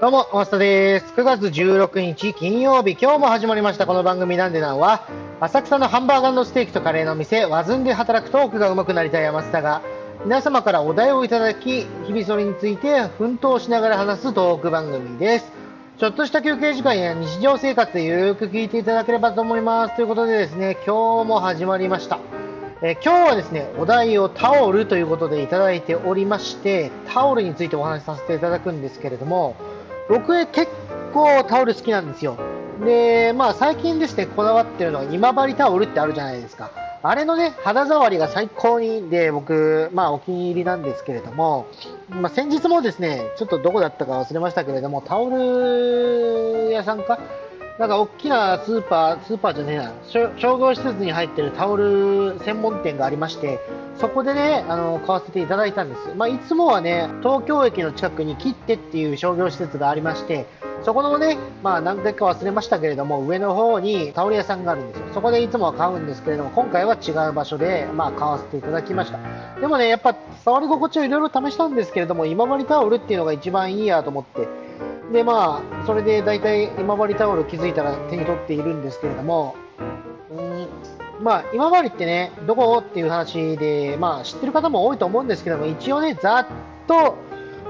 どうも、マスタです。9月16日金曜日、今日も始まりましたこの番組なんでなんは、浅草のハンバーガーのステーキとカレーの店、ワズンで働くトークが上手くなりたい山下が、皆様からお題をいただき、日々それについて奮闘しながら話すトーク番組です。ちょっとした休憩時間や日常生活でゆるく聞いていただければと思います。ということでですね、今日も始まりました。え今日はですね、お題をタオルということでいただいておりまして、タオルについてお話しさせていただくんですけれども、僕結構タオル好きなんですよ。で、まあ最近ですね、こだわってるのは今治タオルってあるじゃないですか。あれのね、肌触りが最高にで、僕、まあお気に入りなんですけれども、まあ先日もですね、ちょっとどこだったか忘れましたけれども、タオル屋さんかなんか大きなスーパー、スーパーじゃねえな、商業施設に入ってるタオル専門店がありまして、そこでね、あの、買わせていただいたんです。まあ、いつもはね、東京駅の近くに切手っていう商業施設がありまして、そこのね、まあ何回か忘れましたけれども、上の方にタオル屋さんがあるんですよ。そこでいつもは買うんですけれども、今回は違う場所で、まあ買わせていただきました。でもね、やっぱ触り心地をいろいろ試したんですけれども、今治タオルっていうのが一番いいやと思って、で、まあ、それで大体今治タオル気づいたら手に取っているんですけれども、うんまあ、今治ってね、どこっていう話で、まあ、知ってる方も多いと思うんですけども、一応ね、ざっと、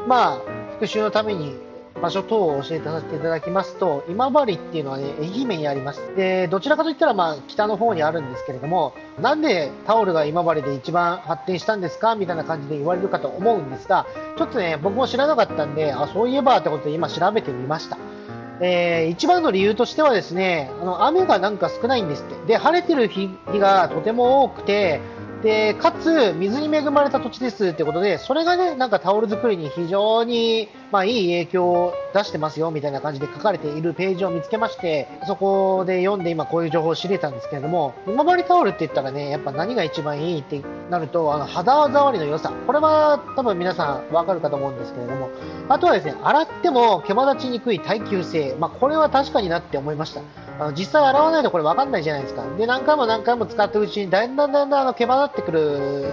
まあ、復習のために場所等を教えてさせていただきますと、今治っていうのはね、愛媛にあります。で、どちらかといったら、まあ、北の方にあるんですけれども、なんでタオルが今治で一番発展したんですかみたいな感じで言われるかと思うんですが、ちょっとね、僕も知らなかったんで、あ、そういえばってことで今調べてみました。えー、一番の理由としてはですね、あの、雨がなんか少ないんですって。で、晴れてる日がとても多くて、で、かつ、水に恵まれた土地ですってことで、それがね、なんかタオル作りに非常に、まあ、いい影響を出してますよ、みたいな感じで書かれているページを見つけまして、そこで読んで今こういう情報を知れたんですけれども、今治タオルって言ったらね、やっぱ何が一番いいってなると、あの、肌触りの良さ。これは多分皆さんわかるかと思うんですけれども、あとはですね、洗っても毛羽立ちにくい耐久性。まあ、これは確かになって思いました。あの実際洗わないとこれ分かんないじゃないですか。で、何回も何回も使ったうちにだんだんだんだんあの毛羽立ってくる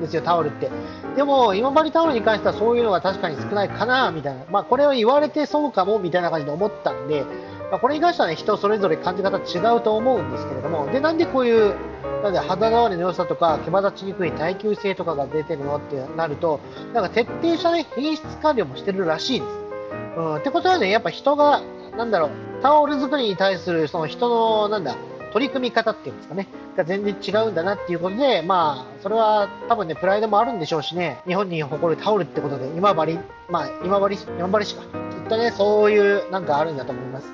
ですよ、タオルって。でも、今治タオルに関してはそういうのが確かに少ないかな、みたいな。まあ、これを言われてそうかも、みたいな感じで思ったんで、まあ、これに関してはね、人それぞれ感じ方違うと思うんですけれども、で、なんでこういう、なんで肌触りの良さとか、毛羽立ちにくい耐久性とかが出てるのってなると、なんか徹底したね、品質管理もしてるらしいです。うん、ってことはね、やっぱ人が、なんだろう、タオル作りに対するその人の、なんだ、取り組み方っていうんですかね、が全然違うんだなっていうことで、まあ、それは多分ね、プライドもあるんでしょうしね、日本に誇るタオルってことで、今治、まあ、今治、今治市か。きっとね、そういうなんかあるんだと思います。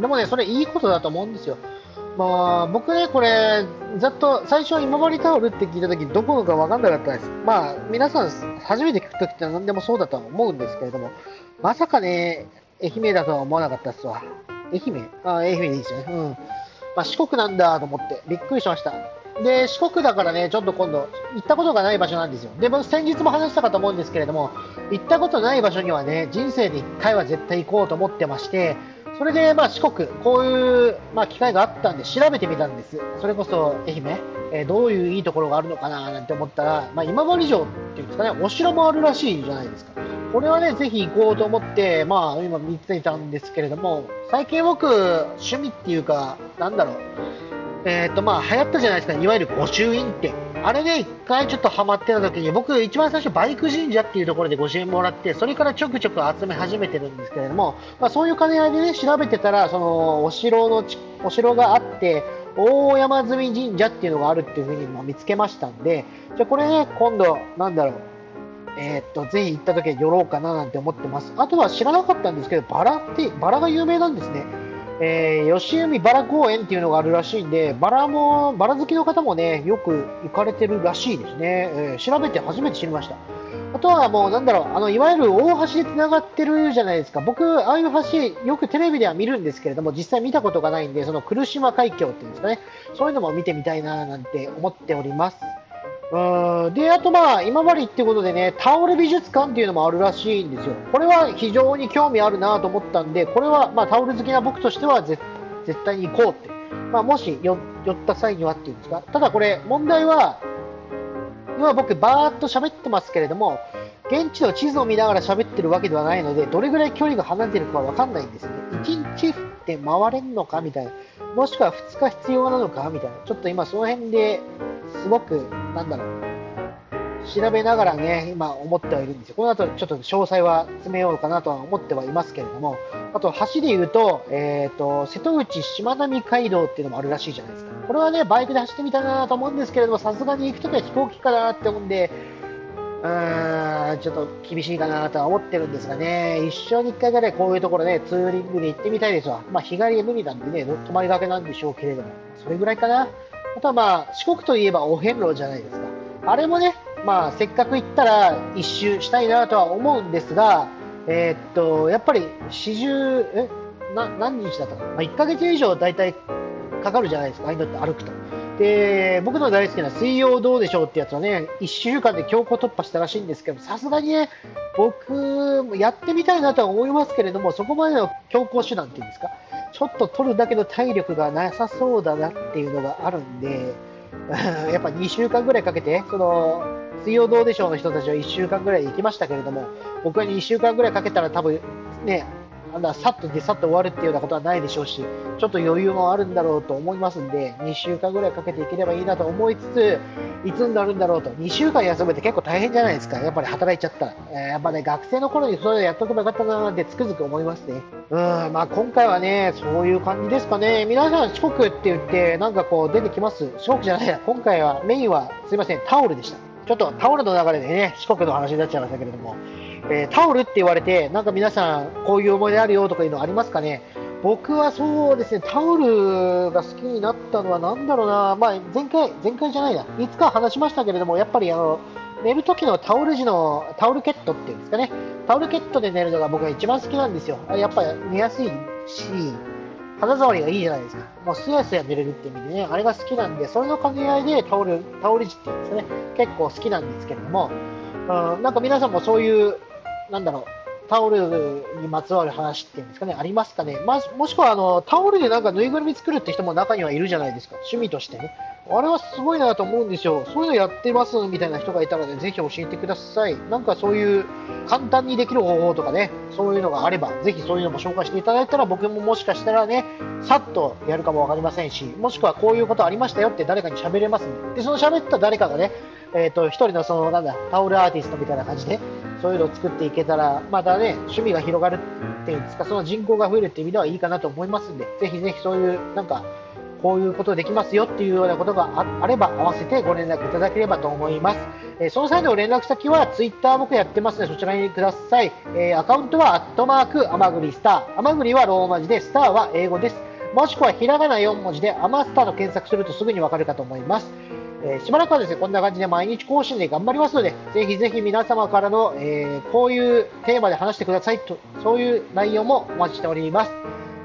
でもね、それいいことだと思うんですよ。まあ、僕ね、これ、ざっと最初今治タオルって聞いたとき、どこのか分かんなかったです。まあ、皆さん、初めて聞くときって何でもそうだとは思うんですけれども、まさかね、愛媛だとは思わなかったっすわ。愛媛？あ、愛媛でいいですよね。うん。まあ、四国なんだと思って、びっくりしました。で、四国だからね、ちょっと今度、行ったことがない場所なんですよ。で、僕先日も話したかと思うんですけれども、行ったことない場所にはね、人生で1回は絶対行こうと思ってまして、それで、まあ、四国、こういう、まあ、機会があったんで調べてみたんです。それこそ愛媛、えー、どういういいところがあるのかななんて思ったら、まあ、今治城っていうんですかね、お城もあるらしいじゃないですか。これはね、ぜひ行こうと思って、まあ、今見ていたんですけれども、最近僕、趣味っていうか、なんだろう、えっ、ー、と、まあ、流行ったじゃないですか、いわゆる御朱印って。あれね、一回ちょっとハマってた時に、僕、一番最初、バイク神社っていうところで御朱印もらって、それからちょくちょく集め始めてるんですけれども、まあ、そういう兼ね合いでね、調べてたら、その、お城の、お城があって、大山積神社っていうのがあるっていうふうにも見つけましたんで、じゃあこれね、今度、なんだろう、えー、っと、ぜひ行った時は寄ろうかななんて思ってます。あとは知らなかったんですけど、バラって、バラが有名なんですね。えー、吉海バラ公園っていうのがあるらしいんで、バラも、バラ好きの方もね、よく行かれてるらしいですね。えー、調べて初めて知りました。あとはもう、なんだろう、あの、いわゆる大橋で繋がってるじゃないですか。僕、ああいう橋、よくテレビでは見るんですけれども、実際見たことがないんで、その来島海峡っていうんですかね。そういうのも見てみたいな、なんて思っております。うんで、あとまあ、今治ってことでね、タオル美術館っていうのもあるらしいんですよ。これは非常に興味あるなと思ったんで、これはまあタオル好きな僕としては絶対に行こうって。まあ、もし寄った際にはっていうんですか。ただこれ、問題は、今僕バーっと喋ってますけれども、現地の地図を見ながら喋ってるわけではないので、どれぐらい距離が離れてるかわかんないんですね。1日って回れるのかみたいな。もしくは2日必要なのかみたいな。ちょっと今その辺ですごく、なんだろう。調べながらね、今思ってはいるんですよ。この後ちょっと詳細は詰めようかなとは思ってはいますけれども、あと橋で言うと、えっ、ー、と、瀬戸内しまなみ海道っていうのもあるらしいじゃないですか。これはね、バイクで走ってみたいなと思うんですけれども、さすがに行くときは飛行機かなって思うんで、うーん、ちょっと厳しいかなとは思ってるんですがね、一生に一回ぐらいこういうところね、ツーリングに行ってみたいですわ。まあ、日帰りで無理なんでね、泊まりがけなんでしょうけれども、それぐらいかな。あとはまあ、四国といえばお遍路じゃないですか。あれもね、まあ、せっかく行ったら一周したいなとは思うんですが、えー、っと、やっぱり四十、え、な、何日だったかな？まあ、1ヶ月以上大体かかるじゃないですか、ああいうのって歩くと。で、僕の大好きな水曜どうでしょうってやつはね、1週間で強行突破したらしいんですけど、さすがにね、僕もやってみたいなとは思いますけれども、そこまでの強行手段っていうんですか、ちょっと取るだけの体力がなさそうだなっていうのがあるんで、やっぱ2週間ぐらいかけて、その、水曜どうでしょうの人たちは1週間ぐらい行きましたけれども、僕は2週間ぐらいかけたら多分ね、あんなさっとでさっと終わるっていうようなことはないでしょうし、ちょっと余裕もあるんだろうと思いますんで、2週間ぐらいかけていければいいなと思いつつ、いつになるんだろうと、2週間休むって結構大変じゃないですか、やっぱり働いちゃったら。えー、やっぱね、学生の頃にそれやっとけばよかったなってつくづく思いますね。うん、まあ今回はね、そういう感じですかね。皆さん四国って言って、なんかこう出てきます四国じゃないや、今回はメインはすいません、タオルでした。ちょっとタオルの流れでね、四国の話になっちゃいましたけれども、えー、タオルって言われて、なんか皆さん、こういう思い出あるよとかいうのありますかね？僕はそうですね、タオルが好きになったのはなんだろうな、まあ、前回、前回じゃないな、いつか話しましたけれども、やっぱりあの、寝る時のタオル地のタオルケットっていうんですかね、タオルケットで寝るのが僕が一番好きなんですよ。やっぱり寝やすいし、肌触りがいいじゃないですか。もうすやすや寝れるって意味でね、あれが好きなんで、それの兼ね合いでタオル、タオル地っていうんですかね、結構好きなんですけれども、うん、なんか皆さんもそういうなんだろう、タオルにまつわる話っていうんですかね、ありますかね。まもしくはあの、タオルでなんかぬいぐるみ作るって人も中にはいるじゃないですか。趣味としてね。あれはすごいなと思うんですよ。そういうのやってますみたいな人がいたらね、ぜひ教えてください。なんかそういう簡単にできる方法とかね、そういうのがあれば、ぜひそういうのも紹介していただいたら僕ももしかしたらね、さっとやるかもわかりませんし、もしくはこういうことありましたよって誰かに喋れますんで、でその喋った誰かがね、えっ、ー、と、一人のその、なんだ、タオルアーティストみたいな感じで、そういうのを作っていけたら、またね、趣味が広がるっていうんですか、その人口が増えるっていう意味ではいいかなと思いますんで、ぜひぜひそういう、なんか、こういうことできますよっていうようなことがあれば合わせてご連絡いただければと思います。えー、その際の連絡先は Twitter 僕やってますのでそちらにください。えー、アカウントはアットマークアマグリスター。アマグリはローマ字で、スターは英語です。もしくはひらがな4文字でアマスターと検索するとすぐにわかるかと思います。えー、しばらくはですね、こんな感じで毎日更新で頑張りますので、ぜひぜひ皆様からの、えー、こういうテーマで話してくださいと、そういう内容もお待ちしております。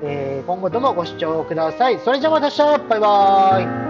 えー、今後ともご視聴ください。それじゃあまた明日バイバーイ